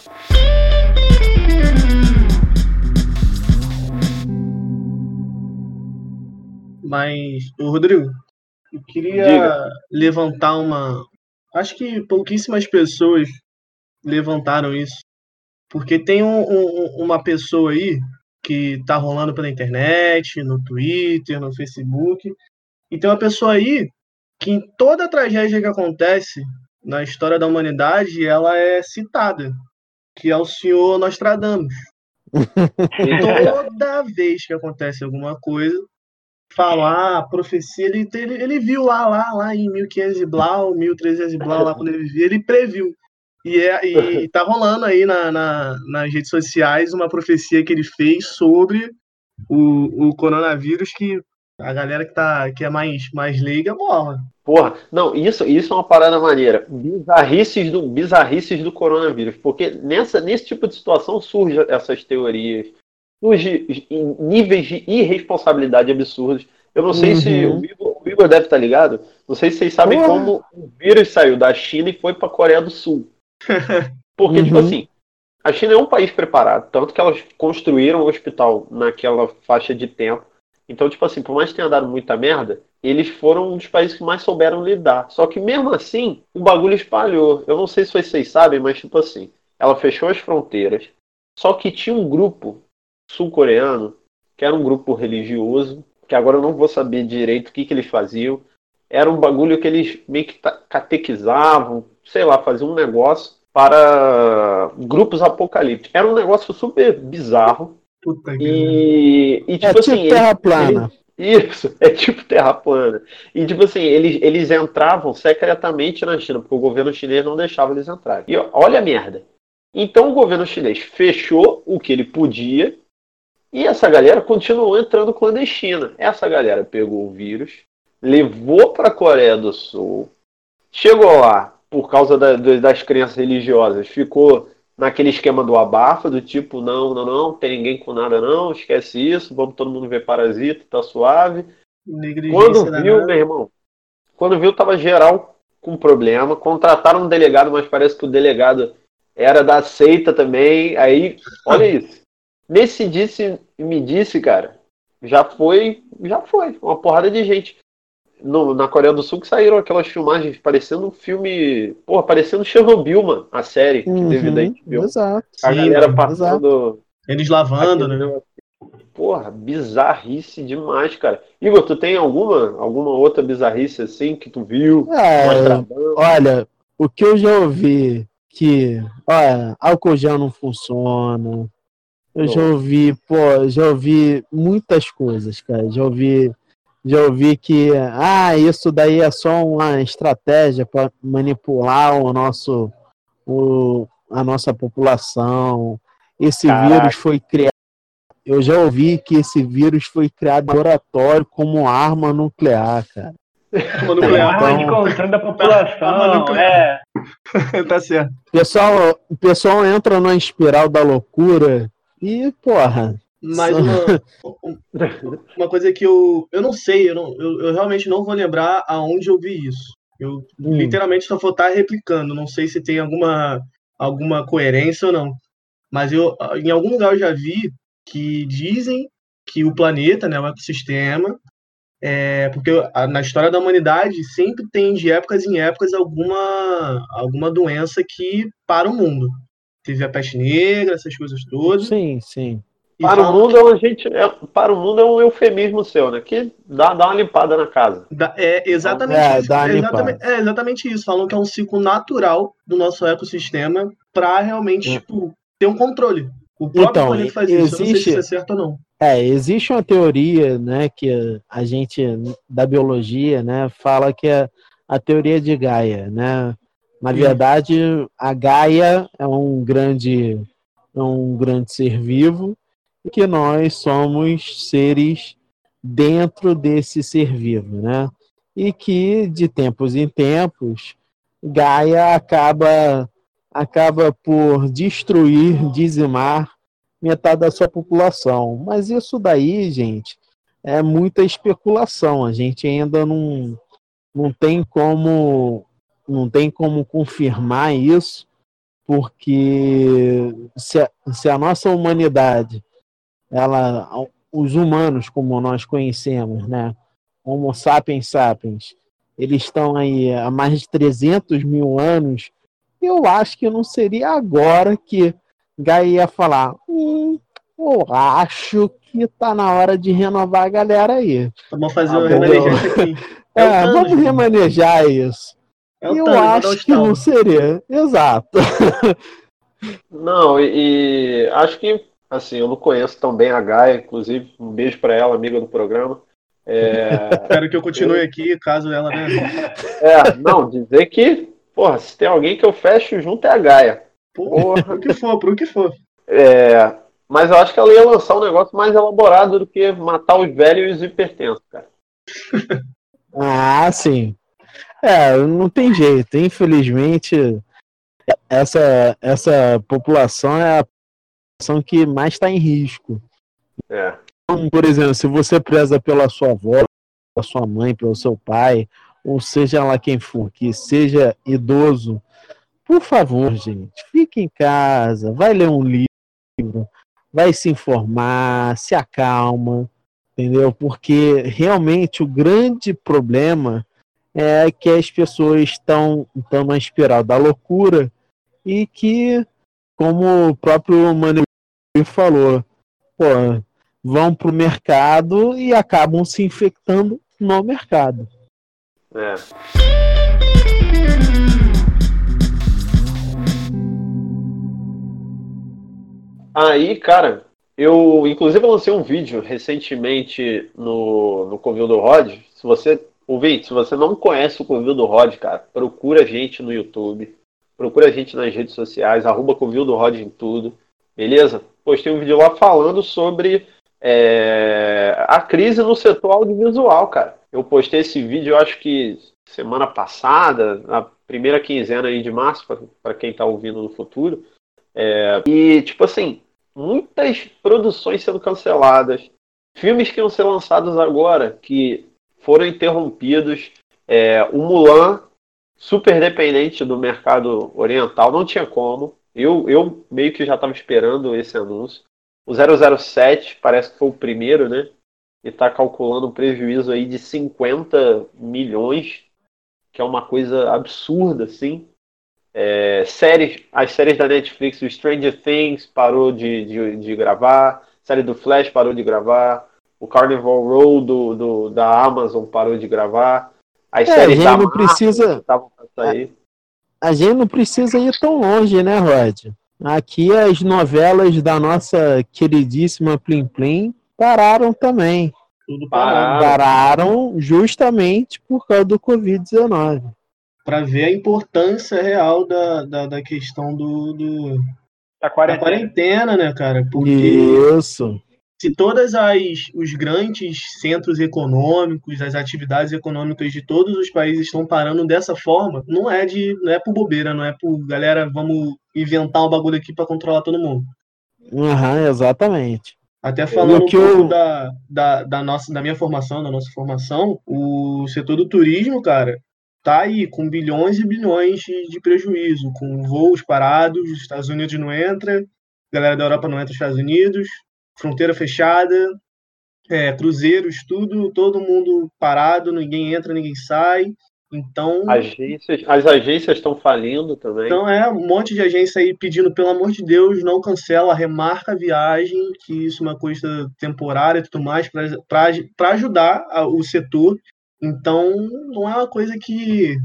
B: Mas, Rodrigo, eu queria
A: Diga.
B: levantar uma. Acho que pouquíssimas pessoas levantaram isso. Porque tem um- um- uma pessoa aí que tá rolando pela internet, no Twitter, no Facebook. E tem uma pessoa aí que em toda tragédia que acontece na história da humanidade, ela é citada. Que é o senhor Nostradamus. (laughs) Toda vez que acontece alguma coisa, falar, profecia, ele, ele, ele viu lá, lá, lá em 1500 e blau, 1300 e blau, lá quando ele vivia, ele previu. E, é, e tá rolando aí na, na- nas redes sociais uma profecia que ele fez sobre o, o coronavírus que a galera que, tá, que é mais, mais leiga bola.
A: Porra, não, isso, isso é uma parada maneira. Bizarrices do, bizarrices do coronavírus. Porque nessa, nesse tipo de situação surgem essas teorias. Em níveis de irresponsabilidade absurdos. Eu não sei se
C: Uhum.
A: o Igor, o Igor deve estar ligado. Não sei se vocês sabem
C: Porra.
A: como o vírus saiu da China e foi para a Coreia do Sul. (laughs) Porque, tipo
C: Uhum.
A: assim, a China é um país preparado, tanto que elas construíram um hospital naquela faixa de tempo. Então, tipo assim, por mais que tenha dado muita merda, eles foram um dos países que mais souberam lidar. Só que mesmo assim, o bagulho espalhou. Eu não sei se vocês sabem, mas tipo assim, ela fechou as fronteiras. Só que tinha um grupo sul-coreano, que era um grupo religioso, que agora eu não vou saber direito o que, que eles faziam. Era um bagulho que eles meio que catequizavam, sei lá, faziam um negócio para grupos apocalípticos. Era um negócio super bizarro.
B: Puta
A: E, e
C: É
A: tipo
C: tipo
A: assim, eles-
C: terra plana.
A: isso, (laughs) é tipo terra plana. E tipo assim, eles, eles entravam secretamente na China, porque o governo chinês não deixava eles entrarem. E olha a merda. Então o governo chinês fechou o que ele podia e essa galera continuou entrando clandestina. Essa galera pegou o vírus, levou para a Coreia do Sul, chegou lá por causa da- das crenças religiosas, ficou naquele esquema do abafa, do tipo, não, não, não, tem ninguém com nada não, esquece isso, vamos todo mundo ver parasita, tá suave. Quando viu,
B: danada.
A: meu irmão, quando viu, tava geral com problema. Contrataram um delegado, mas parece que o delegado era da seita também. Aí, olha (laughs) isso. Nesse disse me disse, cara, já foi, já foi, uma porrada de gente. no, na Coreia do Sul que saíram aquelas filmagens parecendo um filme. Porra, parecendo Chernobyl, mano, a série que
C: Uhum,
A: teve da HBO.
C: exato.
A: A
B: Sim,
A: galera passando.
B: Eles lavando,
A: aquele
B: né?
A: Porra, bizarrice demais, cara. Igor, tu tem alguma, alguma outra bizarrice assim que tu viu?
C: É, olha, o que eu já ouvi que, olha, álcool gel não funciona. Eu já ouvi, pô, já ouvi muitas coisas, cara. Já ouvi, já ouvi que, ah, isso daí é só uma estratégia para manipular o nosso, o, a nossa população. Esse
A: Caraca.
C: vírus foi criado. Eu já ouvi que esse vírus foi criado em laboratório como arma nuclear, cara. (laughs)
B: Arma nuclear.
D: Arma de controle da população, é. (laughs)
B: tá certo.
C: O pessoal, o pessoal entra numa espiral da loucura e, porra,
B: Mas
C: Só-
B: uma, (laughs) uma coisa que eu, eu não sei, eu, não, eu, eu realmente não vou lembrar aonde eu vi isso. Eu
C: Hum.
B: literalmente só vou estar replicando, não sei se tem alguma, alguma coerência ou não. Mas eu, em algum lugar eu já vi que dizem que o planeta, né, o ecossistema, é, porque na história da humanidade sempre tem de épocas em épocas alguma, alguma doença que para o mundo. Teve a peste negra, essas coisas todas.
C: sim, sim.
B: e
A: Para o mundo é um gente, é, para o mundo é um eufemismo seu, né? Que dá, dá uma limpada na casa.
B: Da- É exatamente
C: É,
B: isso. É exatamente, é exatamente isso. Falam que é um ciclo natural do nosso ecossistema para realmente
C: É.
B: tipo, ter um controle. O próprio
C: Então,
B: planeta faz isso. Eu não sei se
C: existe-
B: isso é certo ou não.
C: É, existe uma teoria, né, que a gente da biologia, né, fala que é a teoria de Gaia, né? Na
B: Sim.
C: verdade, a Gaia é um grande é um grande ser vivo e que nós somos seres dentro desse ser vivo, né? E que de tempos em tempos Gaia acaba acaba por destruir, dizimar metade da sua população. Mas isso daí, gente, é muita especulação. A gente ainda não, não tem como não tem como confirmar isso, porque se a, se a nossa humanidade, ela, os humanos como nós conhecemos, né, Homo sapiens sapiens, eles estão aí há mais de 300 mil anos, eu acho que não seria agora que Gaia ia falar, hum, eu acho que tá na hora de renovar a galera aí.
B: Vamos fazer
A: Ah,
B: o
A: bom.
B: remanejante aqui. (laughs) É
C: É, vamos remanejar isso.
B: É
C: eu
B: Thanos, o
C: acho que não seria. Exato. (laughs)
A: Não, e, e acho que, assim, eu não conheço tão bem a Gaia, inclusive, um beijo pra ela, amiga do programa. É, (laughs)
B: Espero que eu continue aqui, caso ela, né?
A: é, não, dizer que, porra, se tem alguém que eu fecho junto é a Gaia. Porra.
B: pro que for, pro que for.
A: É, mas eu acho que ela ia lançar um negócio mais elaborado do que matar os velhos e os hipertensos, cara. (laughs)
C: Ah, sim. É, não tem jeito. Infelizmente, essa, essa população é a população que mais está em risco.
A: É.
C: Então, por exemplo, se você preza pela sua avó, pela sua mãe, pelo seu pai, ou seja lá quem for, que seja idoso, por favor, gente, fique em casa, vai ler um livro, vai se informar, se acalma, entendeu? Porque realmente o grande problema é que as pessoas estão, estão na espiral da loucura e que, como o próprio Mano falou, pô, vão para o mercado e acabam se infectando no mercado.
A: É. Aí, cara, eu inclusive lancei um vídeo recentemente no, no Covil do Rod. Se você, ouvinte, se você não conhece o Covil do Rod, cara, procura a gente no YouTube, procura a gente nas redes sociais, arroba Covil do Rod em tudo, beleza? Postei um vídeo lá falando sobre é, a crise no setor audiovisual, cara. Eu postei esse vídeo, eu acho que semana passada, na primeira quinzena aí de março, para quem está ouvindo no futuro. É, e, tipo assim, muitas produções sendo canceladas, filmes que iam ser lançados agora, que foram interrompidos. É, o Mulan, super dependente do mercado oriental, não tinha como. Eu, eu meio que já estava esperando esse anúncio. O 007 parece que foi o primeiro, né? e está calculando um prejuízo aí de 50 milhões, que é uma coisa absurda, assim. É, séries, as séries da Netflix, o Stranger Things parou de, de, de gravar, série do Flash parou de gravar, o Carnival Row do, do, da Amazon parou de gravar, as
C: é,
A: séries da
C: Marvel precisa,
A: estavam pra sair.
C: A, a gente não precisa ir tão longe, né, Rod? Aqui as novelas da nossa queridíssima Plim Plim pararam também.
B: Tudo
C: pararam. Pararam justamente por causa do Covid-19
B: para ver a importância real da, da, da questão do, do
D: da, quarentena.
B: da, quarentena. né, cara?
C: Porque
B: Isso. Se todas as os grandes centros econômicos, as atividades econômicas de todos os países estão parando dessa forma, não é de não é por bobeira, não é por galera, vamos inventar um bagulho aqui para controlar todo mundo.
C: Uhum, exatamente.
B: Até falando um pouco eu... da, da, da, nossa, da minha formação, da nossa formação, o setor do turismo, cara, tá aí com bilhões e bilhões de, de prejuízo, com voos parados, os Estados Unidos não entra, galera da Europa não entra nos Estados Unidos, fronteira fechada, é, cruzeiros, tudo, todo mundo parado, ninguém entra, ninguém sai. Então.
A: Agências, as agências estão falindo também.
B: Então é um monte de agência aí pedindo, pelo amor de Deus, não cancela, remarca a viagem, que isso é uma coisa temporária e tudo mais, para ajudar o setor então, não é uma coisa que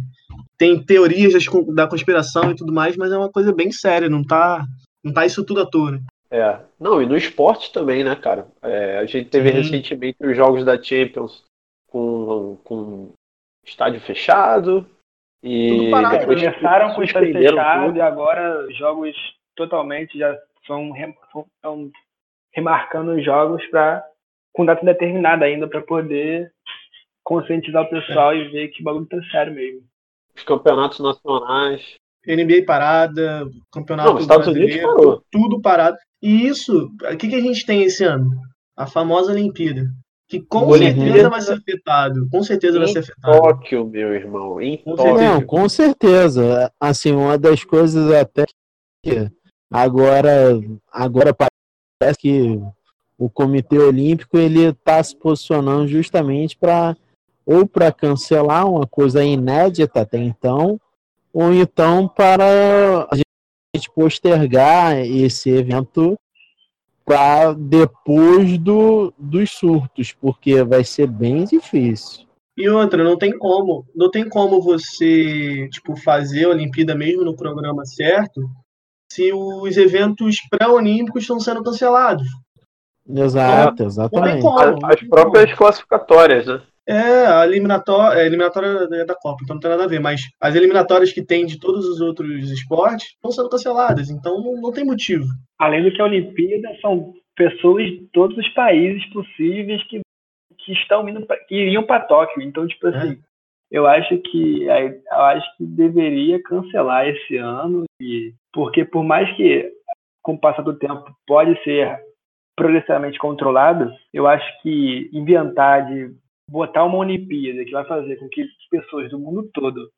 B: tem teorias da conspiração e tudo mais, mas é uma coisa bem séria, não tá, não tá isso tudo à toa. Né?
A: É, não, e no esporte também, né, cara? É, a gente teve Sim. recentemente os jogos da Champions com, com estádio fechado. E
D: depois começaram com estádio fechado tudo. e agora jogos totalmente já são, são remarcando os jogos para com data determinada ainda para poder conscientizar o pessoal é. e ver que o bagulho tá sério mesmo.
A: Os campeonatos nacionais.
B: NBA parada, campeonato
A: Não, Estados Unidos parou.
B: tudo parado. E isso, o que, que a gente tem esse ano? A famosa Olimpíada. Que com Olimpíada. certeza vai ser afetado. Com certeza
A: em
B: vai ser afetado.
A: Tóquio, meu irmão. Em
C: com Tóquio. Não, com certeza. Assim, uma das coisas até que agora, agora parece que o Comitê Olímpico ele está se posicionando justamente para ou para cancelar uma coisa inédita até então, ou então para a gente postergar esse evento para depois do, dos surtos, porque vai ser bem difícil.
B: E outra, não tem como, não tem como você, tipo, fazer a Olimpíada mesmo no programa certo, se os eventos pré-olímpicos estão sendo cancelados.
C: Exato, então, exatamente. Como,
A: as próprias como. classificatórias, né?
B: É, a eliminatória, a eliminatória é da Copa, então não tem nada a ver, mas as eliminatórias que tem de todos os outros esportes estão sendo canceladas, então não, não tem motivo.
D: Além do que a Olimpíada são pessoas de todos os países possíveis que, que estão indo pra, que iriam para Tóquio, então tipo é. assim, é. eu acho que eu acho que deveria cancelar esse ano e porque por mais que com o passar do tempo pode ser progressivamente controlado, eu acho que inventar de botar uma Olimpíada que vai fazer com que as pessoas do mundo todo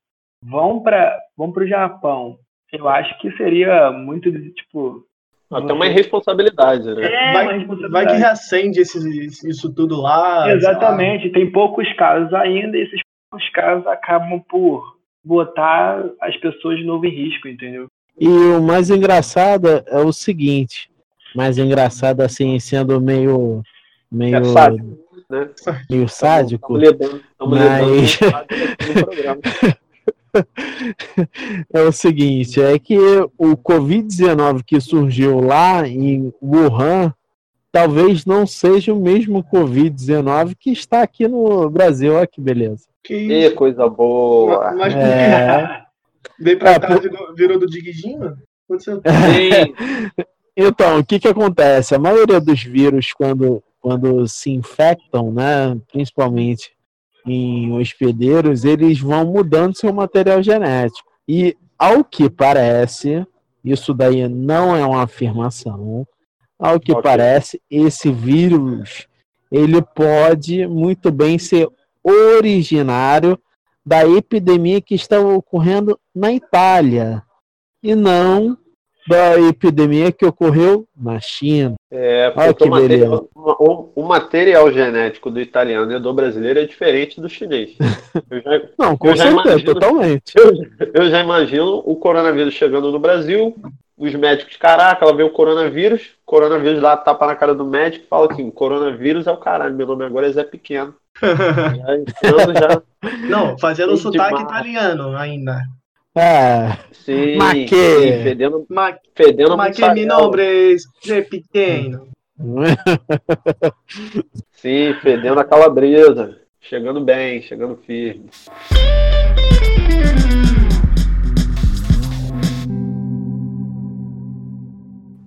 D: vão para vão o Japão, eu acho que seria muito, tipo...
A: Até uma irresponsabilidade, né?
B: É, vai, responsabilidade. vai que reacende esse, isso tudo lá.
D: Exatamente, tem poucos casos ainda, e esses poucos casos acabam por botar as pessoas de novo em risco, entendeu?
C: E o mais engraçado é o seguinte, mais engraçado assim, sendo meio meio é né? Meio sádico. Estamos mas... (laughs) é o seguinte, é que o Covid-19 que surgiu lá em Wuhan talvez não seja o mesmo Covid-19 que está aqui no Brasil. Olha que beleza.
A: Que, coisa boa.
B: Mas, mas é... (laughs) Veio pra é, cá, por... virou, virou do Diguidinho? (laughs)
C: Então, o que que acontece? A maioria dos vírus, quando quando se infectam, né, principalmente em hospedeiros, eles vão mudando seu material genético. E, ao que parece, isso daí não é uma afirmação, ao que okay. parece, esse vírus ele pode muito bem ser originário da epidemia que está ocorrendo na Itália e não da epidemia que ocorreu na China.
A: É, porque o material, o, o, material, genético do italiano e do brasileiro é diferente do chinês. (laughs)
C: Já, Não, com certeza, imagino, totalmente.
A: Eu, eu, já imagino o coronavírus chegando no Brasil, os médicos, caraca, ela vê o coronavírus, coronavírus lá tapa na cara do médico e fala assim, coronavírus é o caralho, meu nome agora é Zé Pequeno. (laughs)
B: já, já... Não, fazendo o sotaque italiano ainda.
C: É.
A: Sim, sim fedendo, Ma... fedendo
B: Ma que mi nombre é pequeno. (laughs)
A: sim, fedendo a calabresa. Chegando bem, chegando firme.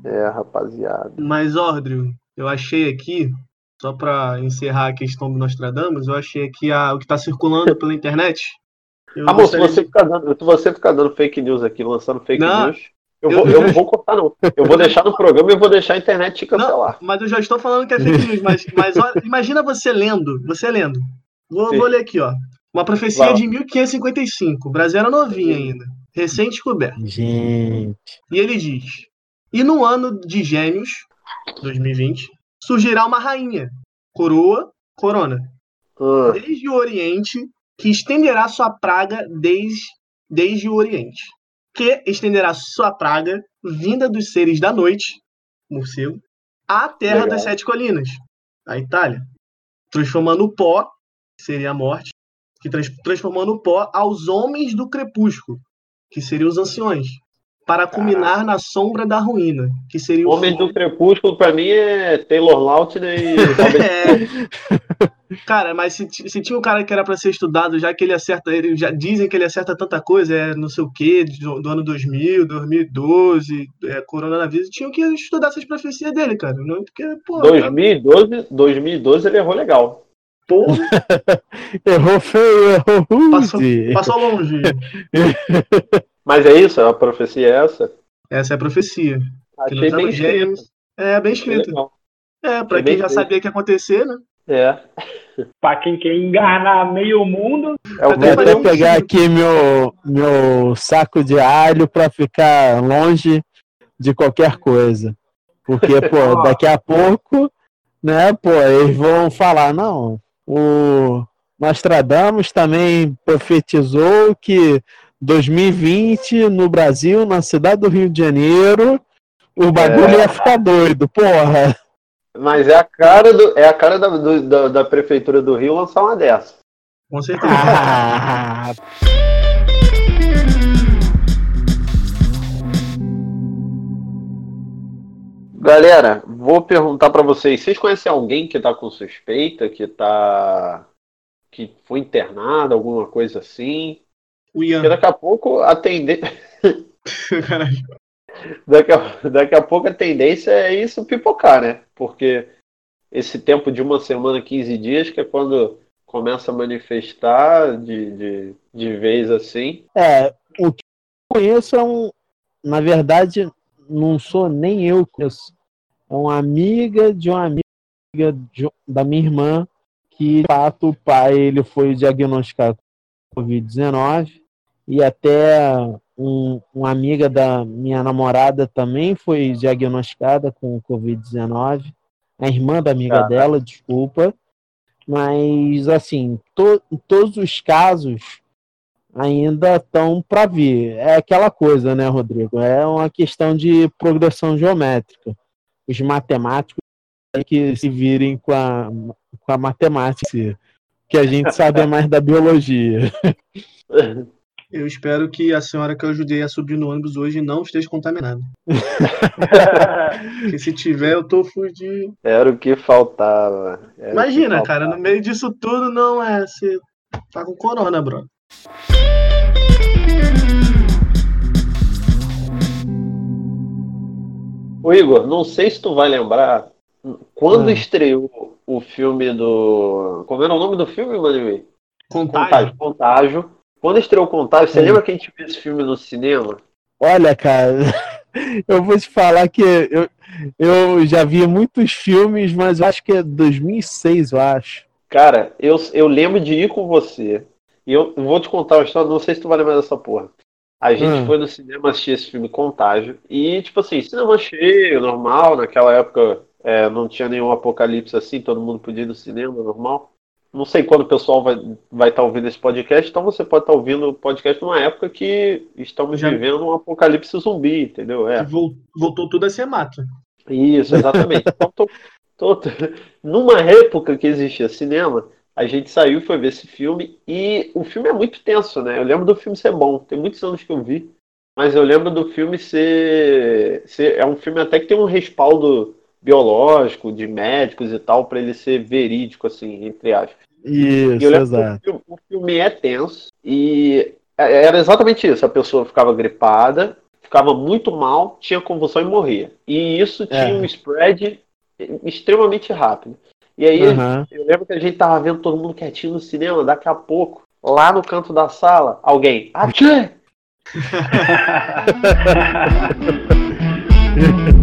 A: É, rapaziada.
B: Mas, Ordrio, eu achei aqui, só para encerrar a questão do Nostradamus, eu achei aqui a, o que está circulando pela internet.
A: Eu Amor, se você, de... ficar dando, se você ficar dando fake news aqui, lançando fake não, news, eu, eu, vou, eu não vou cortar, não. Eu vou deixar no programa e vou deixar a internet te cancelar.
B: Não, mas eu já estou falando que é fake news, mas, mas olha, (laughs) imagina você lendo, você lendo. Vou, vou ler aqui, ó. Uma profecia de 1555. O Brasil era novinho ainda. Recém-descoberto.
C: Gente.
B: E ele diz: e no ano de Gêmeos, 2020, surgirá uma rainha, coroa, corona, uh. desde o Oriente, que estenderá sua praga desde, desde o Oriente, que estenderá sua praga, vinda dos seres da noite, morcego, à terra Legal. das sete colinas, a Itália, transformando o pó, que seria a morte, que trans, transformando o pó aos homens do crepúsculo, que seriam os anciões, para culminar na sombra da ruína, que seria o
A: Homem do Crepúsculo para mim é Taylor Lautner e (laughs)
B: é. Cara, mas se, se, tinha um cara que era para ser estudado, já que ele acerta, ele já dizem que ele acerta tanta coisa, é não sei o quê, do, do ano 2000, 2012, é, coronavírus, tinham que estudar essas profecias dele, cara, não porque,
A: pô, 2012, cara... 2012 ele errou legal.
B: Porra. (laughs)
C: errou feio, errou rude.
B: Passou, passou longe. (laughs)
A: Mas é isso? A profecia é essa?
B: Essa é a profecia.
A: Achei bem escrito.
B: É, bem escrito. É, pra quem já sabia que ia acontecer, né?
A: É.
D: pra quem quer enganar meio mundo.
C: Eu vou até pegar aqui meu, meu saco de alho pra ficar longe de qualquer coisa. Porque, (laughs) pô, daqui a pouco, né, pô, eles vão falar, não, o Nostradamus também profetizou que 2020 no Brasil, na cidade do Rio de Janeiro, o bagulho é. ia ficar doido, porra.
A: Mas é a cara, do, é a cara da, do, da, da, prefeitura do Rio lançar uma dessa.
B: Com certeza. Ah. (laughs)
A: Galera, vou perguntar para vocês, vocês conhecem alguém que tá com suspeita, que tá que foi internado, alguma coisa assim? O Ian. Porque daqui a pouco a tendência. (laughs) (laughs) daqui, a, (laughs) daqui a pouco a tendência é isso pipocar, né? Porque esse tempo de uma semana, 15 dias, que é quando começa a manifestar de, de, de vez assim.
C: É, o que eu conheço é um. Na verdade, não sou nem eu que conheço. É uma amiga de uma amiga de, da minha irmã que, de fato, o pai ele foi diagnosticado com Covid-19 e até um, uma amiga da minha namorada também foi diagnosticada com Covid-19, a irmã da amiga ah. dela, desculpa. Mas, assim, to, todos os casos ainda estão para vir. É aquela coisa, né, Rodrigo? É uma questão de progressão geométrica. Os matemáticos que se virem com a, com a matemática, que a gente sabe mais da biologia. (laughs)
B: Eu espero que a senhora que eu ajudei a subir no ônibus hoje não esteja contaminada. (laughs) Porque se tiver, eu tô fudido.
A: Era o que faltava.
B: Era Imagina, que faltava. cara, no meio disso tudo não é. Você tá com corona, bro.
A: Ô Igor, não sei se tu vai lembrar quando ah. estreou o filme do. Como era o nome do filme, mano?
B: Contágio.
A: Contágio. Contágio. Quando estreou o Contágio, você lembra que a gente viu esse filme no cinema?
C: Olha, cara, (laughs) eu vou te falar que eu, eu já vi muitos filmes, mas eu acho que é 2006, eu acho.
A: Cara, eu, eu lembro de ir com você. E eu vou te contar uma história, não sei se tu vai lembrar dessa porra. A gente hum. foi no cinema assistir esse filme Contágio. E, tipo assim, cinema cheio, normal. Naquela época é, não tinha nenhum apocalipse assim, todo mundo podia ir no cinema, normal. Não sei quando o pessoal vai estar vai tá ouvindo esse podcast, então você pode estar tá ouvindo o podcast numa época que estamos Já... vivendo um apocalipse zumbi, entendeu? É.
B: Voltou tudo a ser mato.
A: Isso, exatamente. então, tô, tô, numa época que existia cinema, a gente saiu e foi ver esse filme e o filme é muito tenso, né? Eu lembro do filme ser bom, tem muitos anos que eu vi, mas eu lembro do filme ser, ser é um filme até que tem um respaldo biológico de médicos e tal para ele ser verídico assim, entre aspas.
C: Isso, exato.
A: O, o filme é tenso e é, era exatamente isso, a pessoa ficava gripada, ficava muito mal, tinha convulsão e morria. E isso tinha é. um spread extremamente rápido. E aí uhum. eu lembro que a gente tava vendo todo mundo quietinho no cinema, daqui a pouco, lá no canto da sala, alguém, Atchê! (laughs) (laughs)